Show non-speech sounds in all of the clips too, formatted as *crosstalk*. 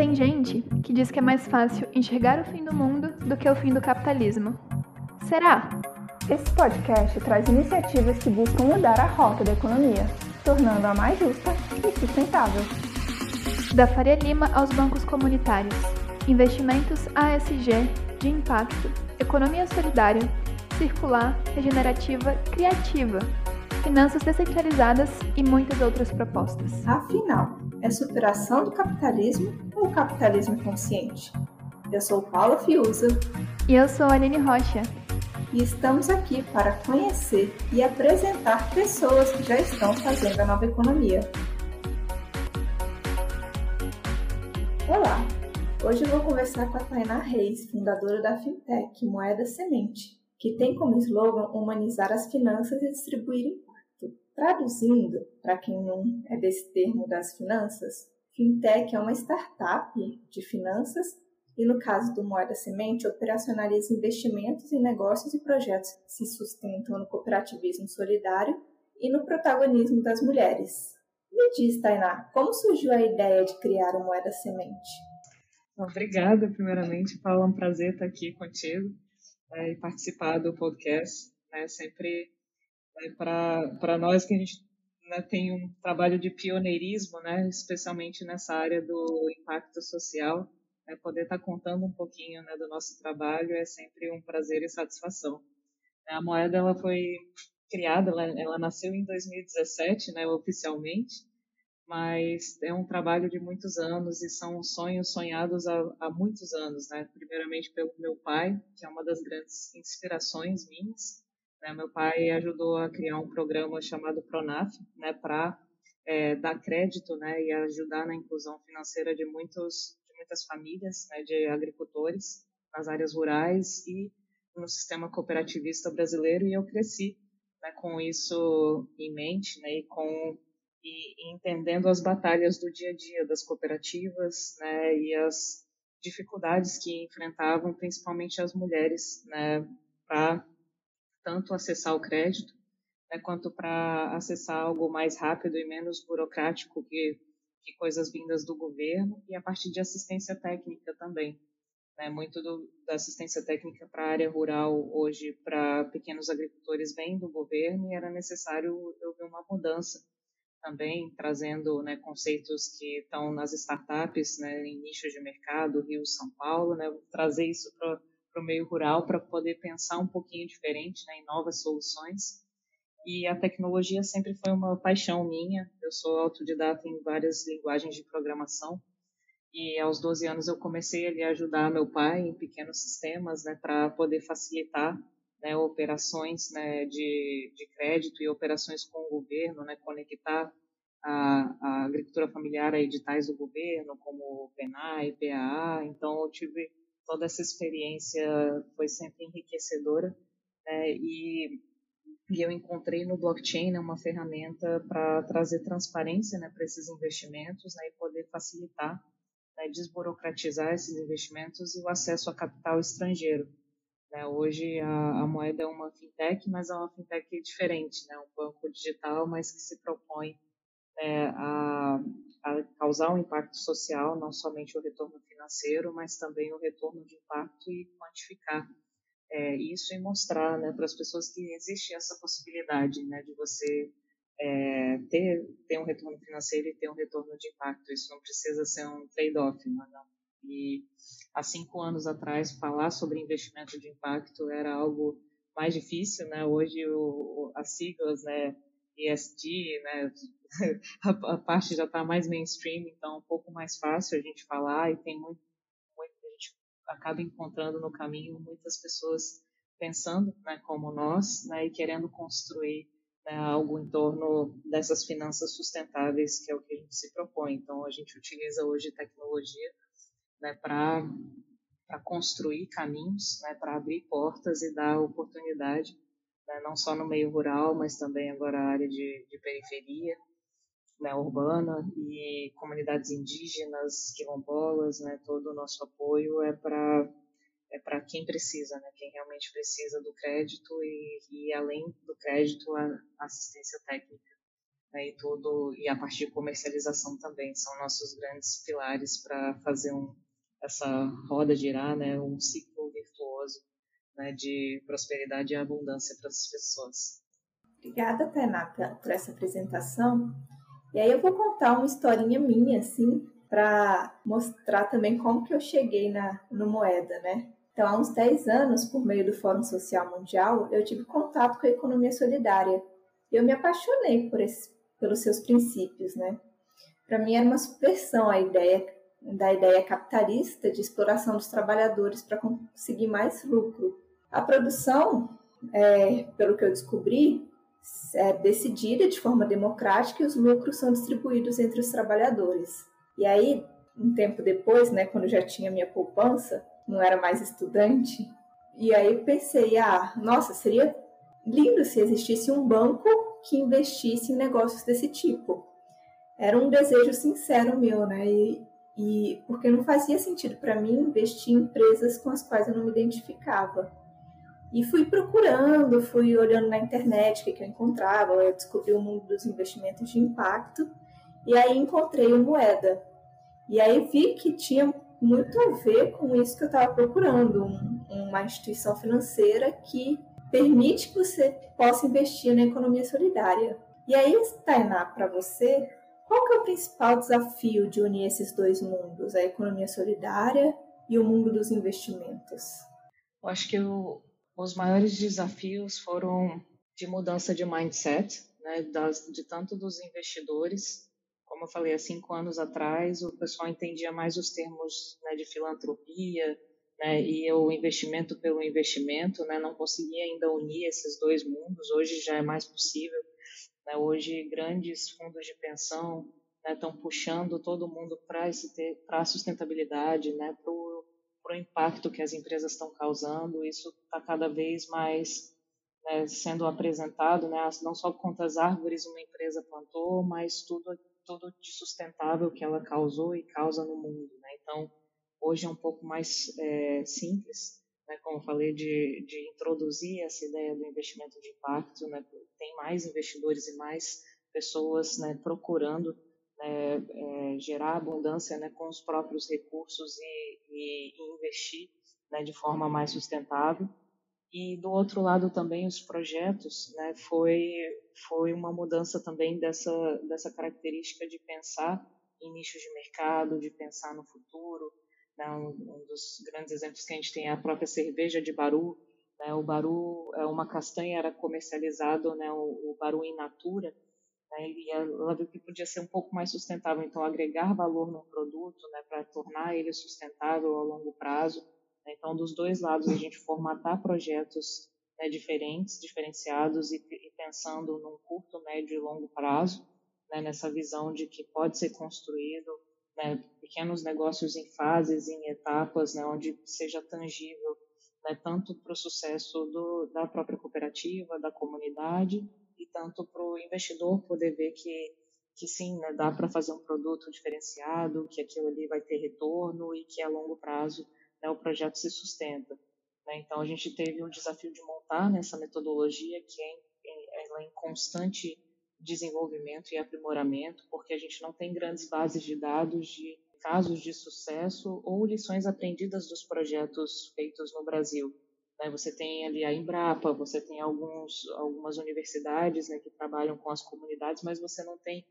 Tem gente que diz que é mais fácil enxergar o fim do mundo do que o fim do capitalismo. Será? Esse podcast traz iniciativas que buscam mudar a rota da economia, tornando-a mais justa e sustentável. Da Faria Lima aos bancos comunitários, investimentos ASG, de impacto, economia solidária, circular, regenerativa, criativa, finanças descentralizadas e muitas outras propostas. Afinal, é superação do capitalismo ou capitalismo consciente? Eu sou Paula Fiuza. E eu sou Aline Rocha. E estamos aqui para conhecer e apresentar pessoas que já estão fazendo a nova economia. Olá! Hoje eu vou conversar com a Tainá Reis, fundadora da Fintech Moeda Semente, que tem como slogan humanizar as finanças e distribuir. Traduzindo, para quem não é desse termo das finanças, Fintech é uma startup de finanças e, no caso do Moeda Semente, operacionaliza investimentos em negócios e projetos que se sustentam no cooperativismo solidário e no protagonismo das mulheres. Me diz, Tainá, como surgiu a ideia de criar o Moeda Semente? Obrigada, primeiramente, Paula, é um prazer estar aqui contigo é, e participar do podcast. Né, sempre é, para nós que a gente né, tem um trabalho de pioneirismo, né, especialmente nessa área do impacto social, né, poder estar contando um pouquinho né, do nosso trabalho é sempre um prazer e satisfação. A moeda ela foi criada, ela, ela nasceu em 2017, né, oficialmente, mas é um trabalho de muitos anos e são sonhos sonhados há, há, muitos anos, né? Primeiramente pelo meu pai, que é uma das grandes inspirações minhas. Né? Meu pai ajudou a criar um programa chamado Pronaf, né? Para é, dar crédito, né? E ajudar na inclusão financeira de muitos, de muitas famílias, né? De agricultores nas áreas rurais e no sistema cooperativista brasileiro. E eu cresci, né? Com isso em mente, né? E com e, entendendo as batalhas do dia a dia das cooperativas, né, e as dificuldades que enfrentavam principalmente as mulheres, né, para tanto acessar o crédito, né, quanto para acessar algo mais rápido e menos burocrático que, que coisas vindas do governo e a partir de assistência técnica também. Né, muito do, da assistência técnica para a área rural hoje para pequenos agricultores vem do governo e era necessário eu ver uma mudança também trazendo né, conceitos que estão nas startups, né, em nichos de mercado, Rio, São Paulo, né, trazer isso para o meio rural para poder pensar um pouquinho diferente né, em novas soluções. E a tecnologia sempre foi uma paixão minha. Eu sou autodidata em várias linguagens de programação. E aos 12 anos eu comecei ali a ajudar meu pai em pequenos sistemas né, para poder facilitar né, operações né, de, de crédito e operações com o governo, né, conectar a, a agricultura familiar a editais do governo, como o PENAI, PAA. Então, eu tive toda essa experiência, foi sempre enriquecedora. Né, e, e eu encontrei no blockchain né, uma ferramenta para trazer transparência né, para esses investimentos né, e poder facilitar, né, desburocratizar esses investimentos e o acesso a capital estrangeiro. Né? Hoje a, a, moeda é uma fintech, mas é uma fintech diferente, um banco digital, mas que se propõe a, causar um impacto social, não somente o retorno financeiro, mas também o retorno de impacto e quantificar é, isso e mostrar né, para as pessoas que existe essa possibilidade né, de você é, ter, ter um retorno financeiro e ter um retorno de impacto. Isso não precisa ser um trade-off, não, não. E há cinco anos atrás, falar sobre investimento de impacto era algo mais difícil, né? Hoje o, as siglas, né? ESG, né? *laughs* a, a parte já está mais mainstream, então é um pouco mais fácil a gente falar e tem muito, muito a gente acaba encontrando no caminho muitas pessoas pensando, né? Como nós, né? E querendo construir né, algo em torno dessas finanças sustentáveis que é o que a gente se propõe. Então a gente utiliza hoje tecnologia né, para construir caminhos, né, para abrir portas e dar oportunidade, né, não só no meio rural, mas também agora a área de, de periferia né, urbana e comunidades indígenas, quilombolas, né, todo o nosso apoio é para é para quem precisa, né, quem realmente precisa do crédito e, e além do crédito, a assistência técnica. né, e tudo e a parte de comercialização também são nossos grandes pilares para fazer um, essa roda girar, né, um ciclo virtuoso né, de prosperidade e abundância para as pessoas. Obrigada, Tainá, por essa apresentação. E aí eu vou contar uma historinha minha, assim, para mostrar também como que eu cheguei na, no Moeda, né? Então, há uns 10 anos, por meio do Fórum Social Mundial, eu tive contato com a economia solidária. Eu me apaixonei por esse, pelos seus princípios, né? Para mim era uma subversão a ideia da ideia capitalista de exploração dos trabalhadores para conseguir mais lucro. A produção, é, pelo que eu descobri, é decidida de forma democrática e os lucros são distribuídos entre os trabalhadores. E aí, um tempo depois, né, quando já tinha minha poupança, não era mais estudante, e aí pensei, ah, nossa, seria lindo se existisse um banco que investisse em negócios desse tipo. Era um desejo sincero meu, né? E, e porque não fazia sentido para mim investir em empresas com as quais eu não me identificava. E fui procurando, fui olhando na internet o que, que eu encontrava, eu descobri o mundo dos investimentos de impacto, e aí encontrei o Moeda. E aí vi que tinha muito a ver com isso que eu estava procurando, um, uma instituição financeira que permite que você possa investir na economia solidária. E aí, Tainá, para você, qual que é o principal desafio de unir esses dois mundos, a economia solidária e o mundo dos investimentos? Eu acho que o, os maiores desafios foram de mudança de mindset, né, das, de tanto dos investidores como eu falei, há cinco anos atrás, o pessoal entendia mais os termos né, de filantropia né, e o investimento pelo investimento, né, não conseguia ainda unir esses dois mundos. Hoje já é mais possível. Né, hoje, grandes fundos de pensão estão né, puxando todo mundo para a sustentabilidade, né, para o impacto que as empresas estão causando. Isso está cada vez mais né, sendo apresentado, né, não só quantas árvores uma empresa plantou, mas tudo tudo de sustentável que ela causou e causa no mundo. Né? Então, hoje é um pouco mais é, simples, né? como eu falei, de, de introduzir essa ideia do investimento de impacto. Né? Tem mais investidores e mais pessoas né, procurando né, é, gerar abundância né, com os próprios recursos e, e, investir né, de forma mais sustentável. E do outro lado também os projetos, né, foi foi uma mudança também dessa dessa característica de pensar em nichos de mercado, de pensar no futuro. Né, um, um, dos grandes exemplos que a gente tem é a própria cerveja de Baru. Né, o Baru é uma castanha era comercializado, né, o, o Baru in natura, né, e ela viu que podia ser um pouco mais sustentável, então agregar valor no produto, né, para tornar ele sustentável ao longo prazo né? Então, dos dois lados, a gente formatar projetos né, diferentes, diferenciados e, e, pensando num curto, médio e longo prazo, né, nessa visão de que pode ser construído né, pequenos negócios em fases, em etapas, né, onde seja tangível né, tanto para o sucesso do, da própria cooperativa, da comunidade, e tanto para o investidor poder ver que, que sim, né, dá para fazer um produto diferenciado, que aquilo ali vai ter retorno e que a longo prazo né, o projeto se sustenta. Né? Então, a gente teve o desafio de montar nessa metodologia que é em, ela é em constante desenvolvimento e aprimoramento, porque a gente não tem grandes bases de dados de casos de sucesso ou lições aprendidas dos projetos feitos no Brasil. Né? Você tem ali a Embrapa, você tem alguns, algumas universidades né, que trabalham com as comunidades, mas você não tem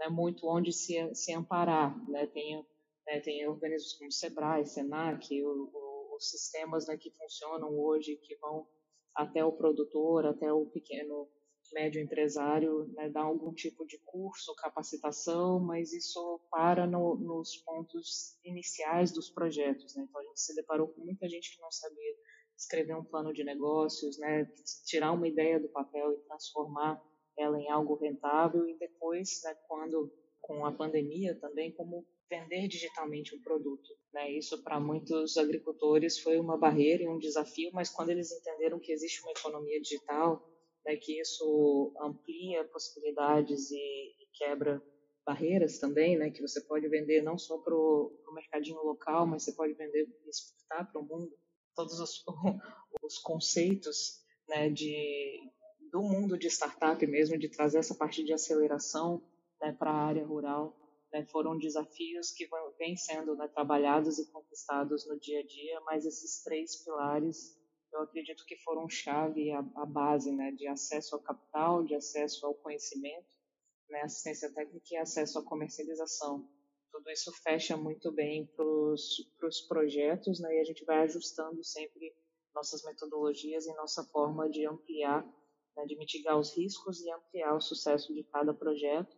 né, muito onde se, se amparar. Né? Tem né, tem organismos como Sebrae, Senac, o, o, os sistemas né, que funcionam hoje, que vão até o produtor, até o pequeno, médio empresário, né, dar algum tipo de curso, capacitação, mas isso para no, nos pontos iniciais dos projetos. Né? Então, a gente se deparou com muita gente que não sabia escrever um plano de negócios, né, tirar uma ideia do papel e transformar ela em algo rentável e depois, né, quando com a pandemia também, como vender digitalmente um produto. Né? Isso para muitos agricultores foi uma barreira e um desafio, mas quando eles entenderam que existe uma economia digital, né, que isso amplia possibilidades e, e quebra barreiras também, né, que você pode vender não só para o mercadinho local, mas você pode vender e exportar para o mundo. Todos os, *laughs* os conceitos né, de do mundo de startup mesmo, de trazer essa parte de aceleração né, para a área rural. Né, foram desafios que vêm sendo né, trabalhados e conquistados no dia a dia, mas esses três pilares eu acredito que foram chave, a, a base né, de acesso ao capital, de acesso ao conhecimento, né, assistência técnica e acesso à comercialização. Tudo isso fecha muito bem para os projetos né, e a gente vai ajustando sempre nossas metodologias e nossa forma de ampliar, né, de mitigar os riscos e ampliar o sucesso de cada projeto.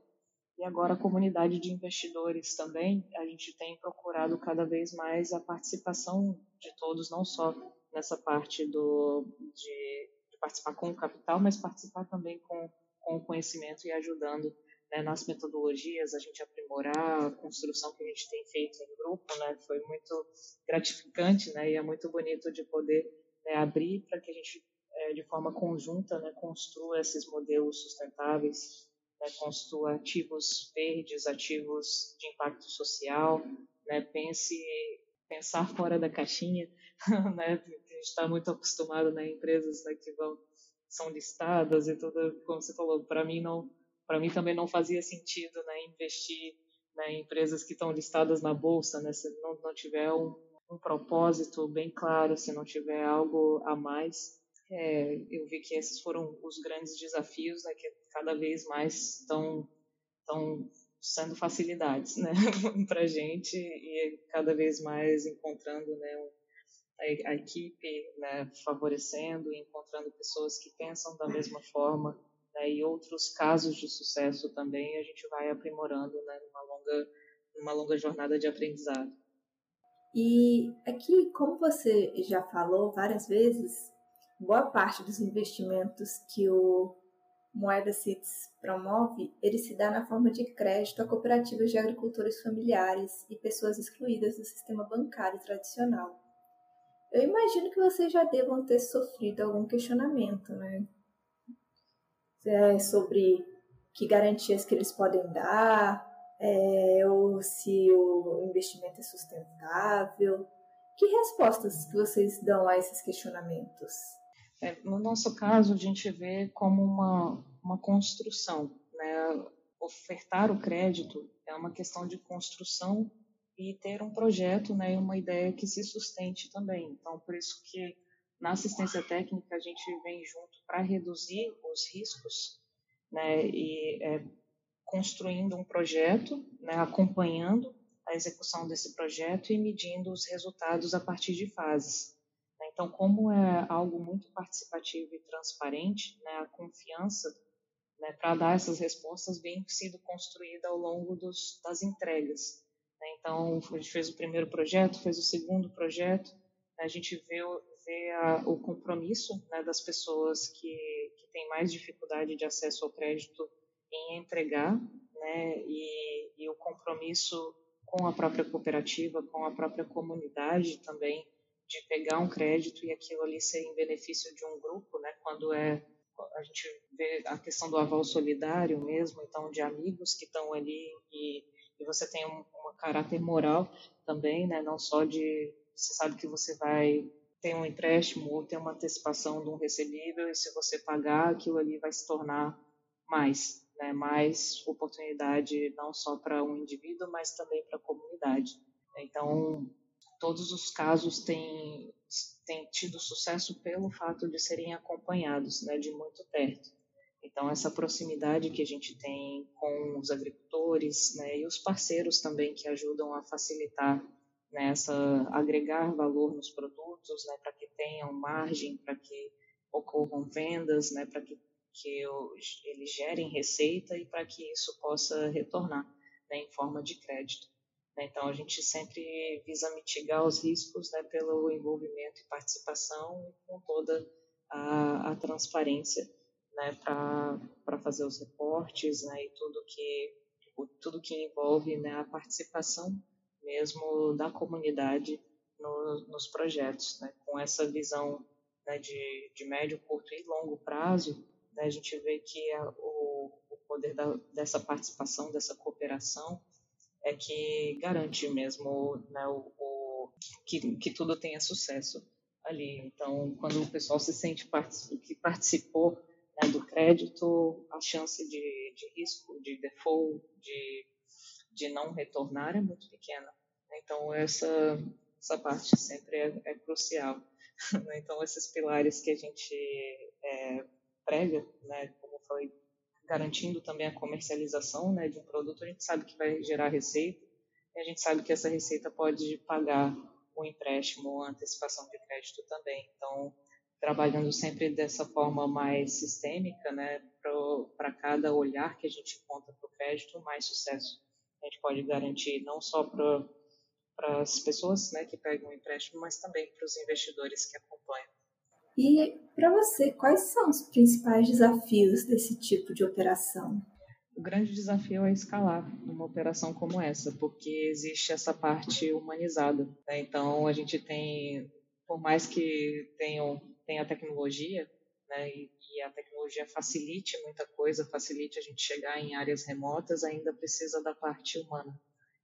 E agora a comunidade de investidores também, a gente tem procurado cada vez mais a participação de todos, não só nessa parte do, de, de, participar com o capital, mas participar também com, com o conhecimento e ajudando né, nas metodologias, a gente aprimorar a construção que a gente tem feito em grupo, né, foi muito gratificante, né, e é muito bonito de poder né, abrir para que a gente, é, de forma conjunta, né, construa esses modelos sustentáveis, né, construa ativos verdes, ativos de impacto social, né, pense pensar fora da caixinha, *laughs* né? A gente está muito acostumado, né? Empresas né, que vão são listadas e tudo, como você falou, para mim não, para mim também não fazia sentido, né? Investir né, em empresas que estão listadas na bolsa, né? Se não, não tiver um, um propósito bem claro, se não tiver algo a mais, é, eu vi que esses foram os grandes desafios, né? Que cada vez mais estão estão sendo facilidades né, *laughs* para gente e cada vez mais encontrando né, a, a equipe né, favorecendo e encontrando pessoas que pensam da mesma forma né, e outros casos de sucesso também a gente vai aprimorando né, numa, longa, numa longa jornada de aprendizado. E aqui, como você já falou várias vezes, boa parte dos investimentos que o Moeda CITES promove, ele se dá na forma de crédito a cooperativas de agricultores familiares e pessoas excluídas do sistema bancário tradicional. Eu imagino que vocês já devam ter sofrido algum questionamento, né? É, sobre que garantias que eles podem dar, é, ou se o investimento é sustentável. Que respostas que vocês dão a esses questionamentos? É, no nosso caso, a gente vê como uma, uma construção. Né? Ofertar o crédito é uma questão de construção e ter um projeto né, e uma ideia que se sustente também. Então, por isso que na assistência técnica a gente vem junto para reduzir os riscos né, e é, construindo um projeto, né, acompanhando a execução desse projeto e medindo os resultados a partir de fases. Então, como é algo muito participativo e transparente, né, a confiança né, para dar essas respostas vem sido construída ao longo dos, das entregas. Então, a gente fez o primeiro projeto, fez o segundo projeto, a gente vê, vê a, o compromisso né, das pessoas que, que têm mais dificuldade de acesso ao crédito em entregar, né, e, e o compromisso com a própria cooperativa, com a própria comunidade também, de pegar um crédito e aquilo ali ser em benefício de um grupo, né? Quando é a gente vê a questão do aval solidário mesmo, então de amigos que estão ali e, e você tem um, um caráter moral também, né? Não só de você sabe que você vai ter um empréstimo ou ter uma antecipação de um recebível e se você pagar aquilo ali vai se tornar mais, né? Mais oportunidade não só para um indivíduo, mas também para a comunidade. Então todos os casos têm, têm tido sucesso pelo fato de serem acompanhados né, de muito perto. Então, essa proximidade que a gente tem com os agricultores né, e os parceiros também que ajudam a facilitar né, essa, agregar valor nos produtos, né, para que tenham margem, para que ocorram vendas, né, para que, que eles gerem receita e para que isso possa retornar né, em forma de crédito. Então, a gente sempre visa mitigar os riscos né, pelo envolvimento e participação com toda a, a transparência né, para fazer os reportes né, e tudo que, tudo que envolve né, a participação mesmo da comunidade no, nos projetos. Né, com essa visão né, de, de médio, curto e longo prazo, né, a gente vê que a, o, o poder da, dessa participação, dessa cooperação, é que garante mesmo né, o, o que, que tudo tenha sucesso ali. Então, quando o pessoal se sente que participou né, do crédito, a chance de, de risco, de default, de, de não retornar é muito pequena. Então, essa, essa parte sempre é, é crucial. *laughs* Então, esses pilares que a gente é, prega, né, como foi garantindo também a comercialização né, de um produto, a gente sabe que vai gerar receita e a gente sabe que essa receita pode pagar o empréstimo ou antecipação de crédito também. Então, trabalhando sempre dessa forma mais sistêmica, né, para cada olhar que a gente conta para o crédito, mais sucesso a gente pode garantir, não só para as pessoas né, que pegam o empréstimo, mas também para os investidores que acompanham. E para você, quais são os principais desafios desse tipo de operação? O grande desafio é escalar uma operação como essa, porque existe essa parte humanizada. Né? Então, a gente tem, por mais que tenham, tenha tecnologia, né, e, e, a tecnologia facilite muita coisa, facilite a gente chegar em áreas remotas, ainda precisa da parte humana.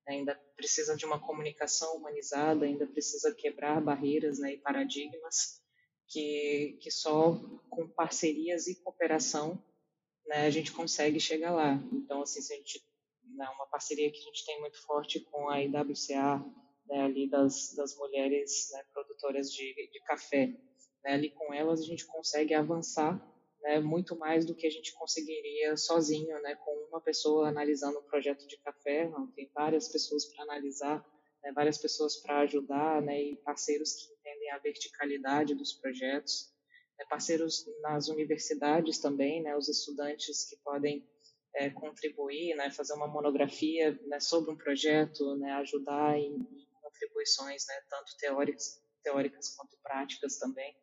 Ainda precisa de uma comunicação humanizada, ainda precisa quebrar barreiras né, e paradigmas que, que só com parcerias e cooperação né, a gente consegue chegar lá. Então, assim, se a gente, né, uma parceria que a gente tem muito forte com a IWCA, né, ali das, das mulheres né, produtoras de, de café, né, ali com elas a gente consegue avançar né, muito mais do que a gente conseguiria sozinho, né, com uma pessoa analisando um projeto de café, não, tem várias pessoas para analisar, né, várias pessoas para ajudar, né, e parceiros que entendem a verticalidade dos projetos, né, parceiros nas universidades também, né, os estudantes que podem é, contribuir, né, fazer uma monografia né, sobre um projeto, né, ajudar em, em contribuições, né, tanto teóricas, teóricas quanto práticas também.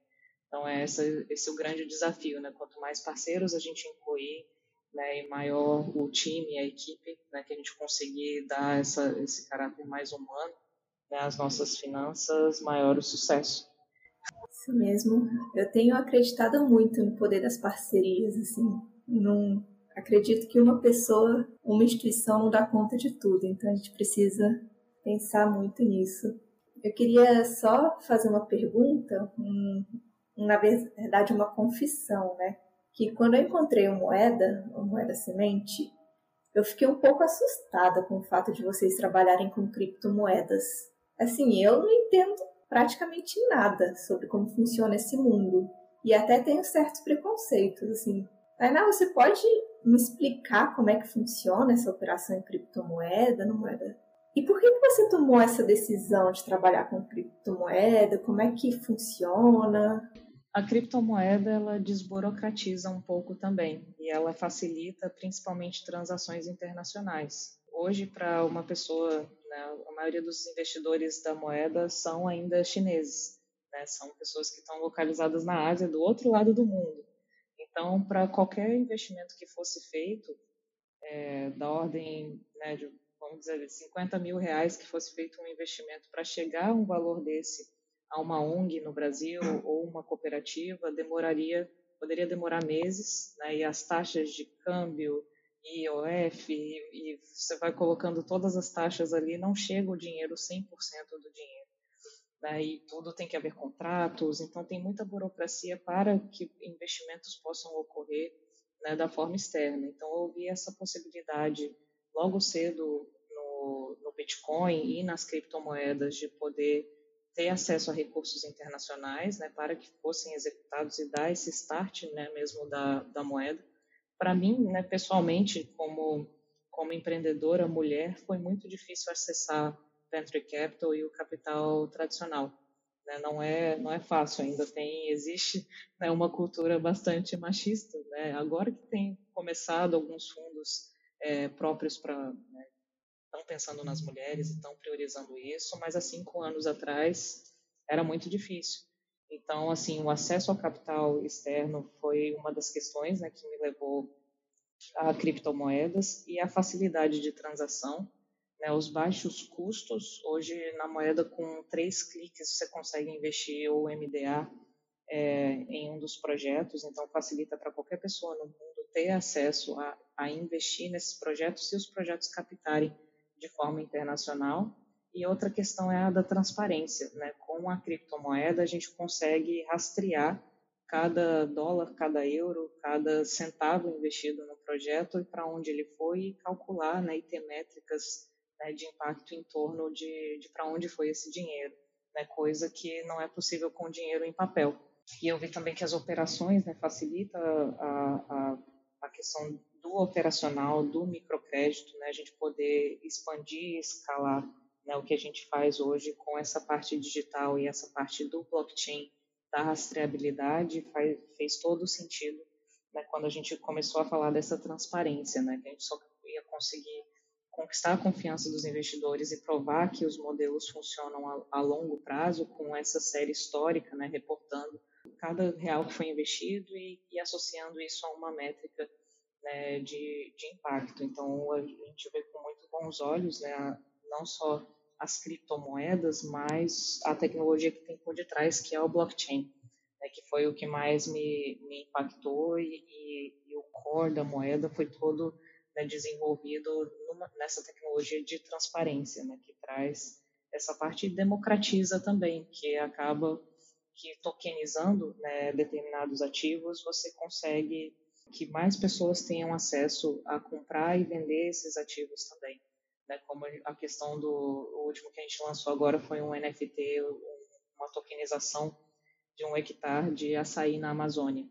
Então, é essa, esse é o grande desafio, né? Quanto mais parceiros a gente incluir, né, e maior o time, a equipe, né, que a gente conseguir dar essa, esse caráter mais humano né, às nossas finanças, maior o sucesso. Isso mesmo. Eu tenho acreditado muito no poder das parcerias, assim. Não acredito que uma pessoa, uma instituição não dá conta de tudo, então a gente precisa pensar muito nisso. Eu queria só fazer uma pergunta, um, na verdade uma confissão, né? Que quando eu encontrei uma moeda, uma moeda semente, eu fiquei um pouco assustada com o fato de vocês trabalharem com criptomoedas. Assim, eu não entendo praticamente nada sobre como funciona esse mundo e até tenho certos preconceitos, assim. Tainá, você pode me explicar como é que funciona essa operação em criptomoeda, no moeda? E por que você tomou essa decisão de trabalhar com criptomoeda? Como é que funciona? A criptomoeda ela desburocratiza um pouco também e ela facilita principalmente transações internacionais. Hoje, para uma pessoa, né, a maioria dos investidores da moeda são ainda chineses, né, são pessoas que estão localizadas na Ásia, do outro lado do mundo. Então, para qualquer investimento que fosse feito, é, da ordem né, de, vamos dizer, 50 mil reais que fosse feito um investimento para chegar a um valor desse a uma ONG no Brasil ou uma cooperativa demoraria poderia demorar meses, né? E as taxas de câmbio, IOF, e, e você vai colocando todas as taxas ali, não chega o dinheiro 100% do dinheiro. Né? E tudo tem que haver contratos, então tem muita burocracia para que investimentos possam ocorrer né, da forma externa. Então eu vi essa possibilidade logo cedo no, no Bitcoin e nas criptomoedas de poder ter acesso a recursos internacionais, né, para que fossem executados e dar esse start, né, mesmo da, da moeda. Para mim, né, pessoalmente, como como empreendedora mulher, foi muito difícil acessar venture capital e o capital tradicional. Né? Não é não é fácil. Ainda tem existe né, uma cultura bastante machista. Né? Agora que tem começado alguns fundos é, próprios para né, pensando nas mulheres e estão priorizando isso, mas há cinco anos atrás era muito difícil. Então, assim, o acesso ao capital externo foi uma das questões né, que me levou a criptomoedas e a facilidade de transação, né, os baixos custos. Hoje, na moeda, com três cliques, você consegue investir o MDA é, em um dos projetos, então facilita para qualquer pessoa no mundo ter acesso a, a investir nesses projetos se os projetos captarem de forma internacional. E outra questão é a da transparência. Né? Com a criptomoeda, a gente consegue rastrear cada dólar, cada euro, cada centavo investido no projeto e para onde ele foi e calcular né, e ter métricas né, de impacto em torno de, de para onde foi esse dinheiro, né, coisa que não é possível com dinheiro em papel. E eu vi também que as operações né, facilita a, a, a questão do operacional, do microcrédito, né, a gente poder expandir e escalar né, o que a gente faz hoje com essa parte digital e essa parte do blockchain da rastreabilidade faz, fez todo sentido né, quando a gente começou a falar dessa transparência, né, que a gente só ia conseguir conquistar a confiança dos investidores e provar que os modelos funcionam a, a longo prazo com essa série histórica, né, reportando cada real que foi investido e, e associando isso a uma métrica né, de, de impacto. Então, a gente vê com muito bons olhos, né, não só as criptomoedas, mas a tecnologia que tem por detrás, que é o blockchain, né, que foi o que mais me, me impactou e, e, e, o core da moeda foi todo né, desenvolvido numa, nessa tecnologia de transparência, né, que traz essa parte democratiza também, que acaba que tokenizando né, determinados ativos, você consegue que mais pessoas tenham acesso a comprar e vender esses ativos também né, como a questão do o último que a gente lançou agora foi um NFT, uma tokenização de um hectare de açaí na Amazônia.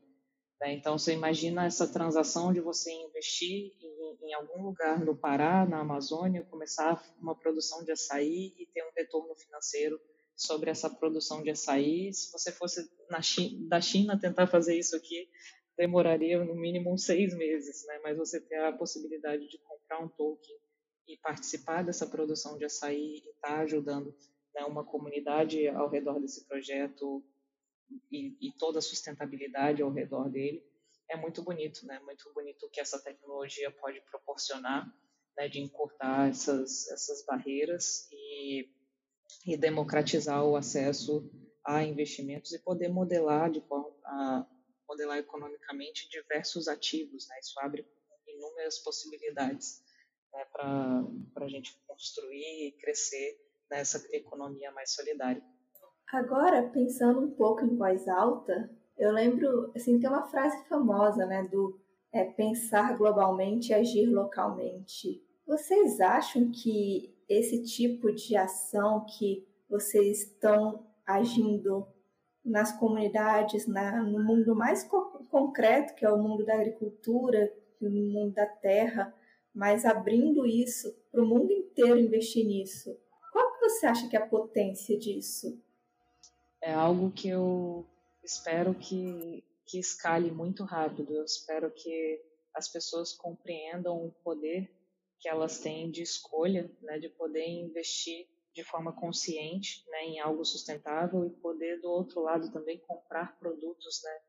Né? Então, você imagina essa transação de você investir em, em, algum lugar no Pará, na Amazônia, começar uma produção de açaí e ter um retorno financeiro sobre essa produção de açaí. Se você fosse na China, da China tentar fazer isso aqui, demoraria no mínimo uns seis meses, né? mas você ter a possibilidade de comprar um token e participar dessa produção de açaí e estar tá ajudando né, uma comunidade ao redor desse projeto e, e, toda a sustentabilidade ao redor dele é muito bonito, né? Muito bonito o que essa tecnologia pode proporcionar, né, de encurtar essas essas barreiras e, e democratizar o acesso a investimentos e poder modelar de forma modelar economicamente diversos ativos, né? Isso abre inúmeras possibilidades né, para a gente construir e crescer nessa economia mais solidária. Agora, pensando um pouco em voz alta, eu lembro, assim, tem uma frase famosa, né, do é, pensar globalmente e agir localmente. Vocês acham que esse tipo de ação que vocês estão agindo nas comunidades, na, no mundo mais co concreto, que é o mundo da agricultura, no mundo da terra, mas abrindo isso para o mundo inteiro investir nisso. Qual que você acha que é a potência disso? É algo que eu espero que, que escale muito rápido. Eu espero que as pessoas compreendam o poder que elas têm de escolha, né, de poder investir de forma consciente né, em algo sustentável e poder, do outro lado, também comprar produtos né,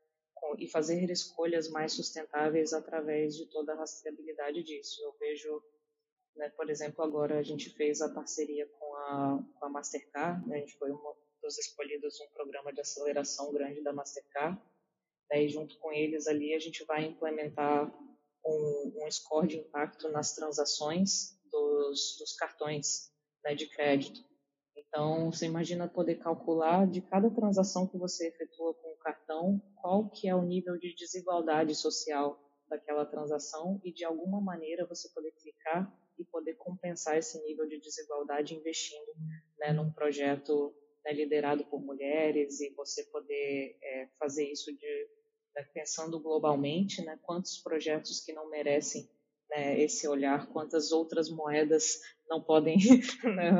e fazer escolhas mais sustentáveis através de toda a rastreabilidade disso. Eu vejo, né, por exemplo, agora a gente fez a parceria com a, com a Mastercard, né, a gente foi um dos escolhidos um programa de aceleração grande da Mastercard, né, e junto com eles ali a gente vai implementar um, um score de impacto nas transações dos, dos cartões né, de crédito. Então, você imagina poder calcular de cada transação que você efetua com o cartão, qual que é o nível de desigualdade social daquela transação e de alguma maneira você poder clicar e poder compensar esse nível de desigualdade investindo né, num projeto né, liderado por mulheres e você poder é, fazer isso de, pensando globalmente, né, quantos projetos que não merecem né, esse olhar, quantas outras moedas não podem *laughs* né,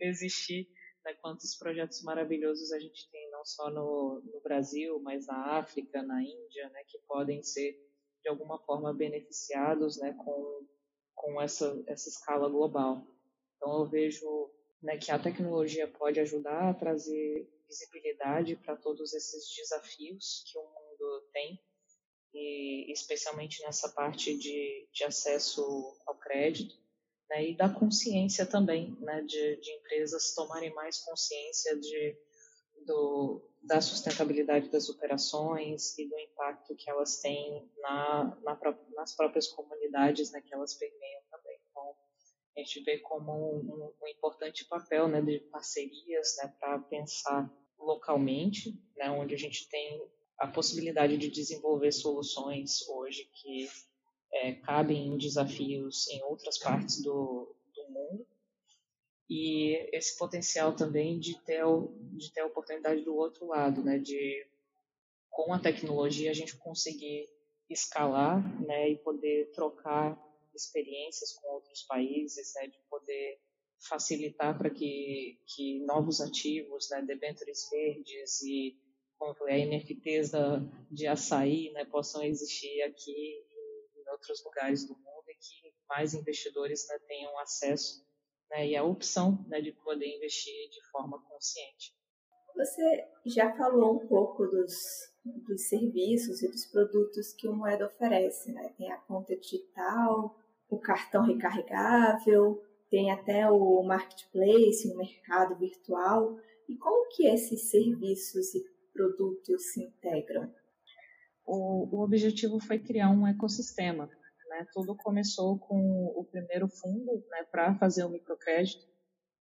existir, né, quantos projetos maravilhosos a gente tem, não só no, no, Brasil, mas na África, na Índia, né, que podem ser, de alguma forma, beneficiados com, com essa, essa escala global. Então, eu vejo né, que a tecnologia pode ajudar a trazer visibilidade para todos esses desafios que o mundo tem, e especialmente nessa parte de, de acesso ao crédito, né, e da consciência também, né, de, de empresas tomarem mais consciência de, do, da sustentabilidade das operações e do impacto que elas têm na, na, nas próprias comunidades né, que elas permeiam também. Então, a gente vê como um, um importante papel né, de parcerias né, para pensar localmente, né, onde a gente tem a possibilidade de desenvolver soluções hoje que é, cabem em desafios em outras partes do, do mundo. E esse potencial também de ter, de ter a oportunidade do outro lado, né, de com a tecnologia a gente conseguir escalar né, e poder trocar experiências com outros países, né, de poder facilitar para que, que novos ativos, né, debêntures verdes e foi, NFTs de açaí né, possam existir aqui em outros lugares do mundo e que mais investidores né, tenham acesso né, e a opção né, de poder investir de forma consciente. Você já falou um pouco dos, dos serviços e dos produtos que o Moeda oferece, né? Tem a conta digital, o cartão recarregável, tem até o marketplace, o mercado virtual. E como que esses serviços e produtos se integram? O, o objetivo foi criar um ecossistema. Né? Tudo começou com o primeiro fundo né, para fazer o microcrédito,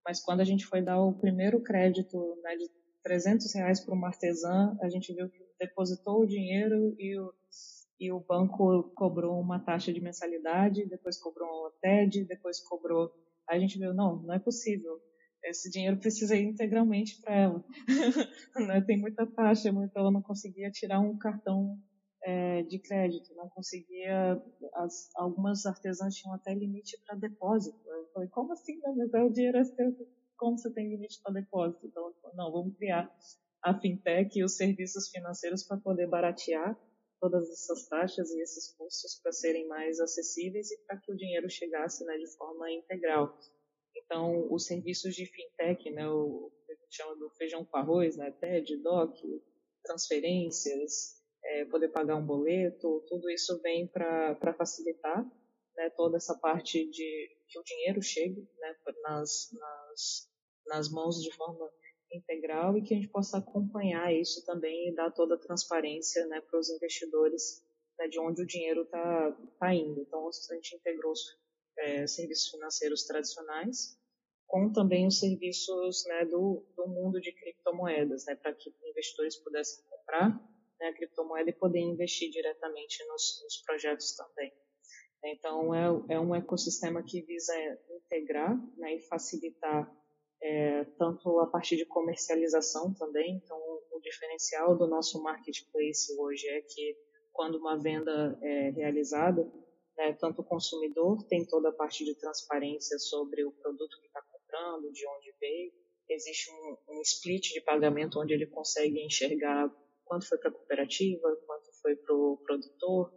mas quando a gente foi dar o primeiro crédito né, de 300 reais para uma artesã, a gente viu que depositou o dinheiro e o, e o banco cobrou uma taxa de mensalidade, depois cobrou uma TED, depois cobrou. A gente viu, não, não é possível esse dinheiro precisa ir integralmente para ela. *laughs* né? Tem muita taxa, então ela não conseguia tirar um cartão é, de crédito, não conseguia. As, algumas artesãs tinham até limite para depósito. Eu falei, como assim? Né? Mas é o dinheiro é seu, como você tem limite para depósito? Então, não, vamos criar a fintech e os serviços financeiros para poder baratear todas essas taxas e esses custos para serem mais acessíveis e para que o dinheiro chegasse né, de forma integral. Então, os serviços de fintech, né, o que a gente chama do feijão com arroz, né, TED, DOC, transferências, é, poder pagar um boleto, tudo isso vem para facilitar né, toda essa parte de que o dinheiro chegue né, nas, nas, nas mãos de forma integral e que a gente possa acompanhar isso também e dar toda a transparência né, para os investidores né, de onde o dinheiro está tá indo. Então, a gente integrou é, serviços financeiros tradicionais, com também os serviços né, do, do mundo de criptomoedas, né, para que investidores pudessem comprar né, a criptomoeda e poder investir diretamente nos, nos projetos também. Então, é, é, um ecossistema que visa integrar né, e facilitar é, tanto a parte de comercialização também. Então, o diferencial do nosso marketplace hoje é que quando uma venda é realizada, né, tanto o consumidor tem toda a parte de transparência sobre o produto que está de onde veio, existe um, um, split de pagamento onde ele consegue enxergar quanto foi para a cooperativa, quanto foi para o produtor,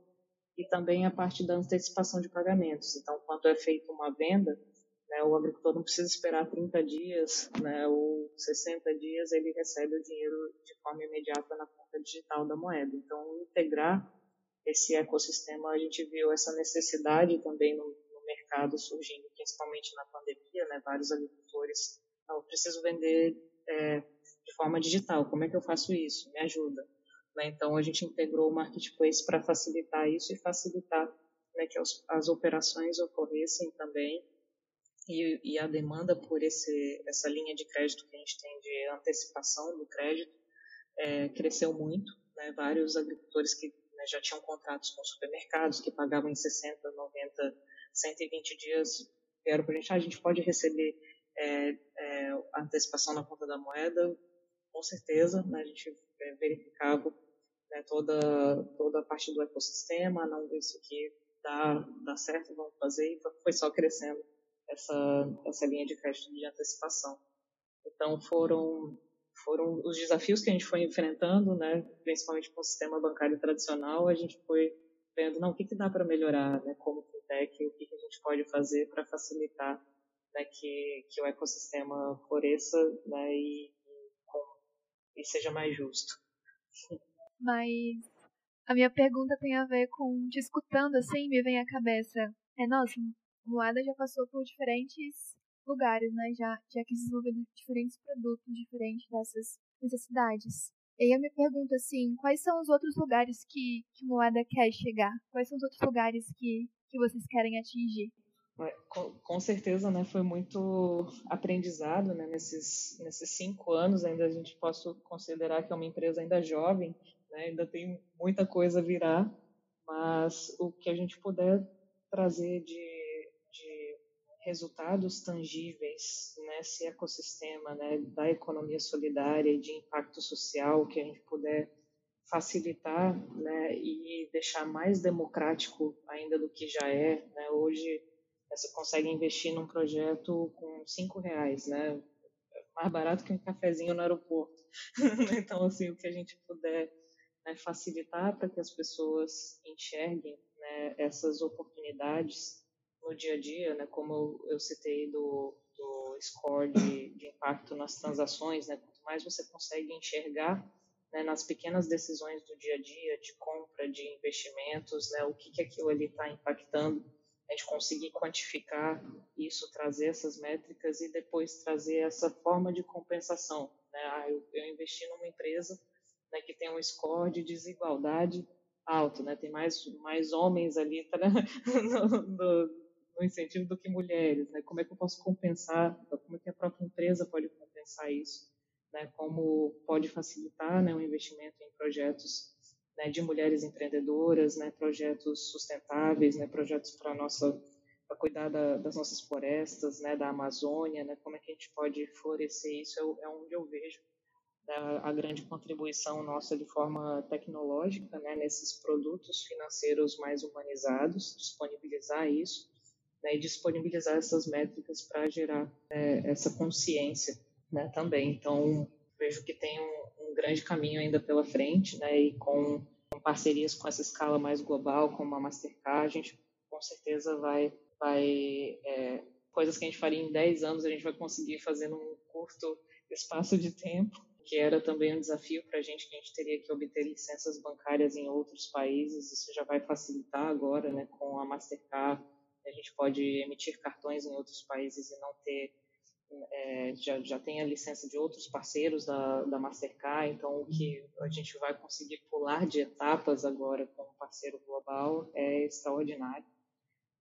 e também a parte da antecipação de pagamentos. Então, quando é feita uma venda, né, o agricultor não precisa esperar 30 dias né, ou 60 dias, ele recebe o dinheiro de forma imediata na conta digital da moeda. Então, integrar esse ecossistema, a gente viu essa necessidade também no, mercado surgindo, principalmente na pandemia, né? Vários agricultores, eu preciso vender é, de forma digital, como é que eu faço isso? Me ajuda. Né? Então, a gente integrou o Marketplace para facilitar isso e facilitar né, que as, as operações ocorressem também e, e, a demanda por esse, essa linha de crédito que a gente tem de antecipação do crédito é, cresceu muito. Né? Vários agricultores que né, já tinham contratos com supermercados que pagavam em 60, 90, 120 dias, vieram para a gente, ah, a gente pode receber é, é, antecipação na conta da moeda, com certeza, né, a gente é, verificava né, toda, toda a parte do ecossistema, não, isso aqui dá, dá certo, vamos fazer, e foi só crescendo essa, essa linha de crédito de antecipação. Então foram foram os desafios que a gente foi enfrentando, né, principalmente com o sistema bancário tradicional, a gente foi vendo, não, o que, que dá para melhorar, né, como fintech, o que, a gente pode fazer para facilitar né, que, que o ecossistema floresça né, e, e, e seja mais justo. *laughs* Mas a minha pergunta tem a ver com, te escutando assim, me vem à cabeça, é, nossa, Moeda já passou por diferentes lugares, né? Já, já quis desenvolver diferentes produtos diferentes dessas necessidades. E aí eu me pergunto assim, quais são os outros lugares que, que Moeda quer chegar? Quais são os outros lugares que, que vocês querem atingir? Com, com certeza, né, foi muito aprendizado, né, nesses, nesses cinco anos ainda a gente posso considerar que é uma empresa ainda jovem, né? ainda tem muita coisa a virar, mas o que a gente puder trazer de, de resultados tangíveis nesse ecossistema né, da economia solidária e de impacto social que a gente puder facilitar né, e deixar mais democrático ainda do que já é. Né? Hoje você consegue investir num projeto com cinco reais, né? mais barato que um cafezinho no aeroporto. *laughs* então, assim, o que a gente puder né, facilitar para que as pessoas enxerguem né, essas oportunidades no dia a dia, né, como eu, citei do, do score de, de, impacto nas transações, né, quanto mais você consegue enxergar né, nas pequenas decisões do dia a dia, de compra, de investimentos, né, o que, que aquilo ali está impactando, a gente conseguir quantificar isso, trazer essas métricas e depois trazer essa forma de compensação. Né? Ah, eu, eu investi numa empresa né, que tem um score de desigualdade alto, né? Tem mais mais homens ali tá, *laughs* no, no, no, incentivo do que mulheres, né? Como é que eu posso compensar? Como é que a própria empresa pode compensar isso? Né? Como pode facilitar, né, o investimento em projetos né, de mulheres empreendedoras, né, projetos sustentáveis, né, projetos para nossa cuidar da, das nossas florestas, né, da Amazônia, né, como é que a gente pode florescer isso é, é onde eu vejo a, a grande contribuição nossa de forma tecnológica, né, nesses produtos financeiros mais humanizados, disponibilizar isso né, e disponibilizar essas métricas para gerar é, essa consciência né, também. Então, vejo que tem um, um, grande caminho ainda pela frente, né, e com, com, parcerias com essa escala mais global, como a Mastercard, a gente com certeza vai, vai é, coisas que a gente faria em 10 anos, a gente vai conseguir fazer num curto espaço de tempo que era também um desafio para a gente, que a gente teria que obter licenças bancárias em outros países. Isso já vai facilitar agora, né, com a Mastercard. A gente pode emitir cartões em outros países e não ter é, já, já tem a licença de outros parceiros da, da Mastercard, então o que a gente vai conseguir pular de etapas agora com um parceiro global é extraordinário.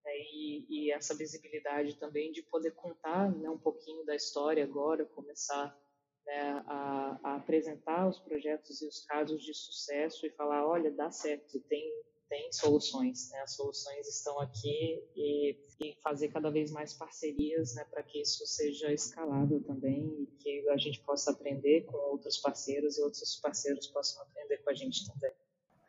É, e, e, essa visibilidade também de poder contar né, um pouquinho da história agora, começar né, a, a, apresentar os projetos e os casos de sucesso e falar, olha, dá certo, tem, tem soluções, né, as soluções estão aqui e, e fazer cada vez mais parcerias né, para que isso seja escalável também e que a gente possa aprender com outros parceiros e outros parceiros possam aprender com a gente também.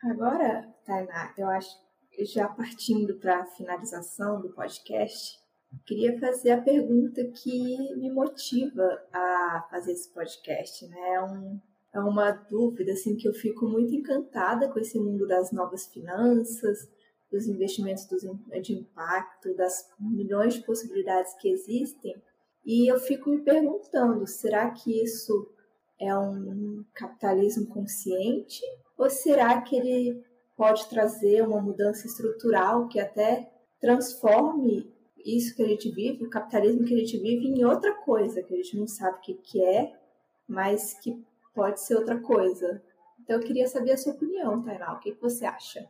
Agora, Tainá, eu acho já partindo para a finalização do podcast, Queria fazer a pergunta que me motiva a fazer esse podcast, né? É, um, é uma dúvida assim que eu fico muito encantada com esse mundo das novas finanças, dos investimentos de impacto, das milhões de possibilidades que existem. E eu fico me perguntando, será que isso é um capitalismo consciente ou será que ele pode trazer uma mudança estrutural que até transforme isso que a gente vive, o capitalismo que a gente vive, em outra coisa, que a gente não sabe o que, que é, mas que pode ser outra coisa. Então eu queria saber a sua opinião, Tainá, o que, você acha?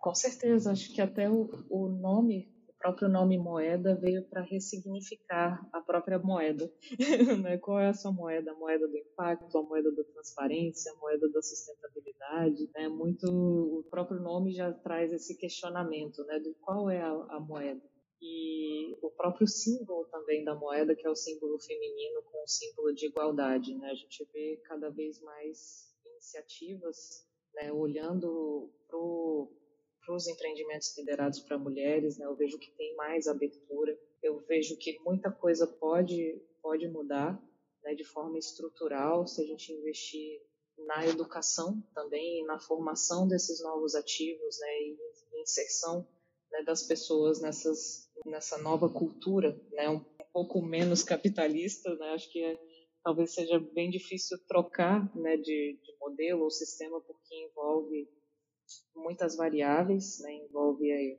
Com certeza, acho que até o, o nome, o próprio nome moeda veio para ressignificar a própria moeda. *laughs* né? Qual é a sua moeda? A moeda do impacto, a moeda da transparência, a moeda da sustentabilidade. Né? Muito, o próprio nome já traz esse questionamento né? de qual é a, a moeda e o próprio símbolo também da moeda, que é o símbolo feminino com o símbolo de igualdade. Né? A gente vê cada vez mais iniciativas né, olhando para os empreendimentos liderados para mulheres. Né? Eu vejo que tem mais abertura, eu vejo que muita coisa pode, pode mudar né, de forma estrutural se a gente investir na educação também, na formação desses novos ativos né, e inserção né, das pessoas nessas, nessa nova cultura, né, um pouco menos capitalista, né, acho que é, talvez seja bem difícil trocar né, de, de modelo ou sistema porque envolve muitas variáveis, né, envolve aí,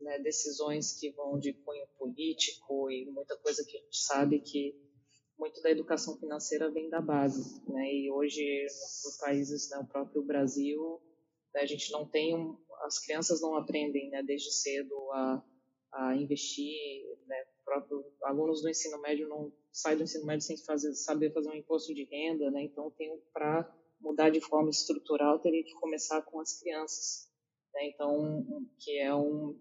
né, decisões que vão de cunho político e muita coisa que a gente sabe que muito da educação financeira vem da base, né? E hoje, nos países, né, o próprio Brasil, né, a gente não tem um, as crianças não aprendem né, desde cedo a, a investir, né, próprio, alunos do ensino médio não saem do ensino médio sem fazer, saber fazer um imposto de renda, né, então tem para mudar de forma estrutural, teria que começar com as crianças. Né? Então, que é um,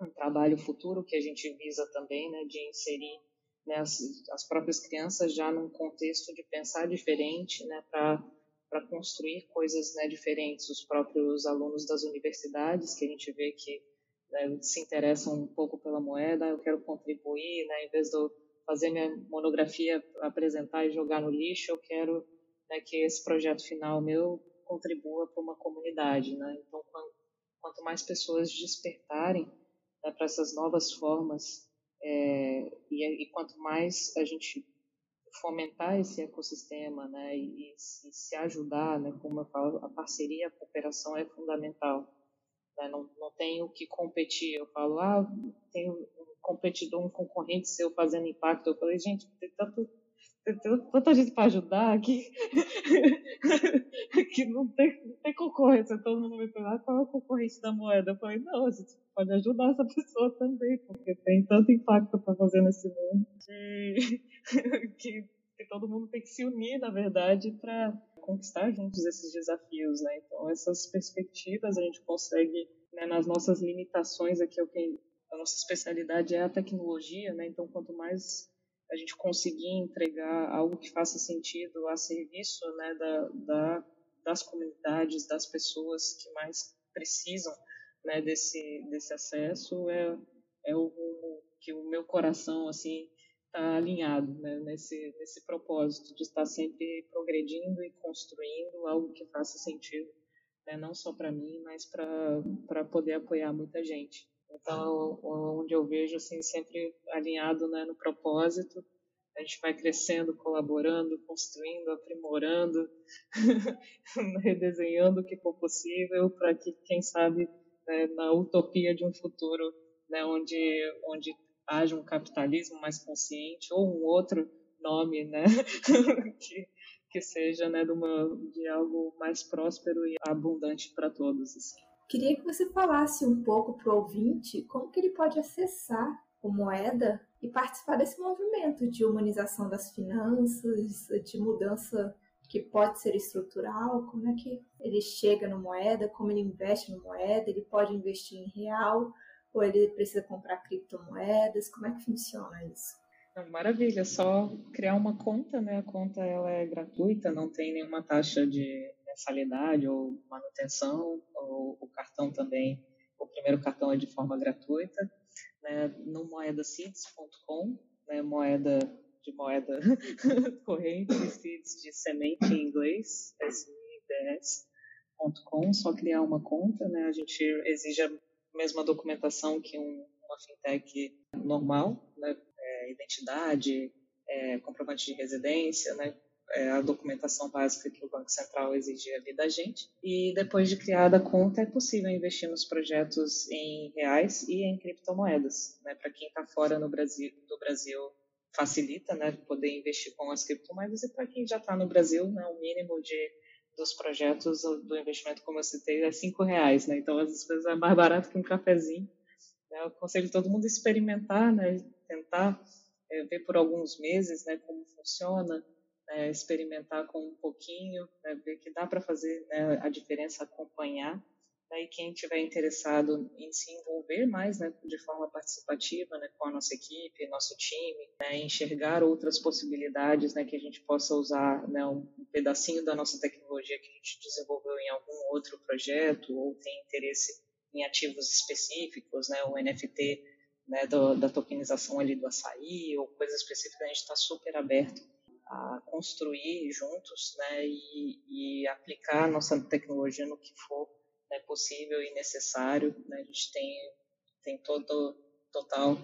um trabalho futuro que a gente visa também, né, de inserir né, as, as próprias crianças já num contexto de pensar diferente, né, para construir coisas né, diferentes. Os próprios alunos das universidades, que a gente vê que né, se interessam um pouco pela moeda, eu quero contribuir, né, em vez de eu fazer minha monografia, apresentar e jogar no lixo, eu quero né, que esse projeto final meu contribua para uma comunidade. Né? Então, quanto mais pessoas despertarem né, para essas novas formas é, e, e, quanto mais a gente fomentar esse ecossistema né, e, e, se ajudar, né, como eu falo, a parceria, a cooperação é fundamental. Né? Não, não tenho que competir. Eu falo, ah, tem um competidor, um concorrente seu fazendo impacto. Eu falei, gente, tem tanto tem tanta gente para ajudar aqui *laughs* que não tem, não tem concorrência. Todo mundo me pergunta ah, qual é o concorrente da moeda. Eu falei, não, a gente pode ajudar essa *laughs* pessoa também, porque tem tanto impacto para fazer nesse mundo que, *laughs* que, que, todo mundo tem que se unir, na verdade, para conquistar juntos esses desafios. Né? Então, essas perspectivas a gente consegue, né, nas nossas limitações aqui, é o que a nossa especialidade é a tecnologia, né? então quanto mais a gente conseguir entregar algo que faça sentido a serviço né, da, da, das comunidades, das pessoas que mais precisam né, desse, desse acesso, é, é o que o meu coração assim está alinhado né, nesse, nesse propósito de estar sempre progredindo e construindo algo que faça sentido, né, não só para mim, mas para poder apoiar muita gente. Então, onde eu vejo assim sempre alinhado né, no propósito, a gente vai crescendo, colaborando, construindo, aprimorando, *laughs* redesenhando o que for possível para que, quem sabe, né, na utopia de um futuro né, onde, onde haja um capitalismo mais consciente ou um outro nome né, *laughs* que, que seja né, de, uma, de algo mais próspero e abundante para todos. Assim. Queria que você falasse um pouco para o ouvinte como que ele pode acessar o Moeda e participar desse movimento de humanização das finanças, de mudança que pode ser estrutural, como é que ele chega no moeda, como ele investe no moeda, ele pode investir em real ou ele precisa comprar criptomoedas, como é que funciona isso? Maravilha, só criar uma conta, né? A conta ela é gratuita, não tem nenhuma taxa de mensalidade ou manutenção, ou o cartão também, o primeiro cartão é de forma gratuita, né, no moedaseeds.com, né, moeda de moeda *laughs* corrente, seeds de semente em inglês, SIDS.com, só criar uma conta, né, a gente exige mesma documentação que um, uma fintech normal, né, é, identidade, é, comprovante de residência, né, é a documentação básica que o Banco Central exigia ali da gente. E depois de criada a conta, é possível investir nos projetos em reais e em criptomoedas. Né? Para quem está fora no Brasil, do Brasil, facilita né, poder investir com as criptomoedas. E para quem já está no Brasil, né, o mínimo de, dos projetos do investimento, como eu citei, é cinco reais. Né? Então, às vezes, é mais barato que um cafezinho. Né? Eu aconselho todo mundo experimentar, né? tentar é, ver por alguns meses né, como funciona né, experimentar com um pouquinho, né, ver que dá para fazer né, a diferença, acompanhar. E quem tiver interessado em se envolver mais né, de forma participativa né, com a nossa equipe, nosso time, né, enxergar outras possibilidades né, que a gente possa usar né, um, pedacinho da nossa tecnologia que a gente desenvolveu em algum outro projeto ou tem interesse em ativos específicos, né, o NFT né, do, da tokenização ali do açaí ou coisa específica, a gente está super aberto a construir juntos né, e, e aplicar a nossa tecnologia no que for né, possível e necessário. Né, a gente tem, tem todo, total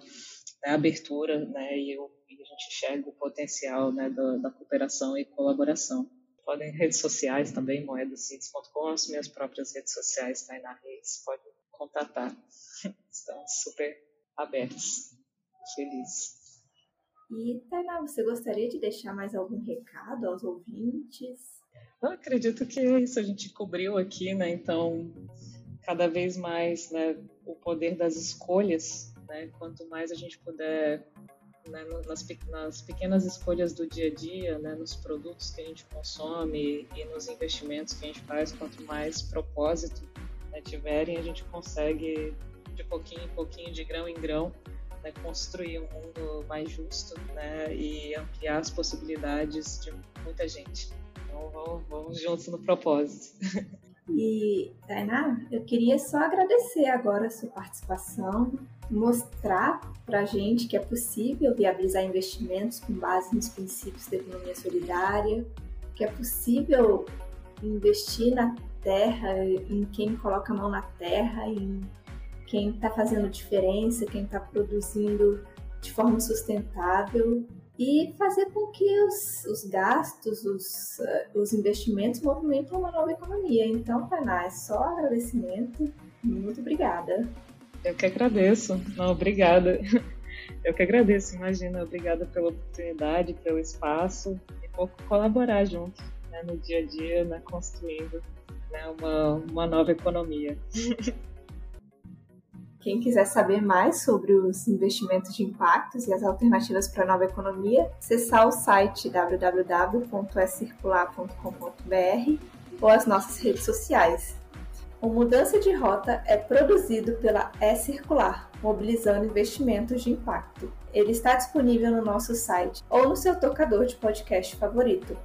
né, abertura né, e, eu, e, a gente enxerga o potencial né, da, da cooperação e colaboração. Podem redes sociais também, moedacids.com, as minhas próprias redes sociais, Tainá Reis, pode contatar. *laughs* Estão super abertos. Felizes. E, Tainá, você gostaria de deixar mais algum recado aos ouvintes? Eu acredito que é isso a gente cobriu aqui, né? Então, cada vez mais, né, o poder das escolhas, né? Quanto mais a gente puder né, nas, nas, pequenas escolhas do dia a dia, né, nos produtos que a gente consome e nos investimentos que a gente faz, quanto mais propósito né, tiverem, a gente consegue de pouquinho em pouquinho, de grão em grão, né, construir um mundo mais justo né, e ampliar as possibilidades de muita gente. Vamos, vamos juntos no propósito. E, Tainá, eu queria só agradecer agora a sua participação, mostrar para a gente que é possível viabilizar investimentos com base nos princípios da economia solidária, que é possível investir na terra, em quem coloca a mão na terra, em quem está fazendo diferença, quem está produzindo de forma sustentável e fazer com que os, os gastos, os, uh, os investimentos movimentem uma nova economia. Então, Tainá, é só agradecimento. Muito obrigada. Eu que agradeço. Não, obrigada. Eu que agradeço, imagina. Obrigada pela oportunidade, pelo espaço e por colaborar junto né, no dia a dia, né, construindo né, uma, uma nova economia. *laughs* Quem quiser saber mais sobre os investimentos de impactos e as alternativas para a nova economia, acessar o site www.escircular.com.br ou as nossas redes sociais. O Mudança de Rota é produzido pela E-Circular, mobilizando investimentos de impacto. Ele está disponível no nosso site ou no seu tocador de podcast favorito.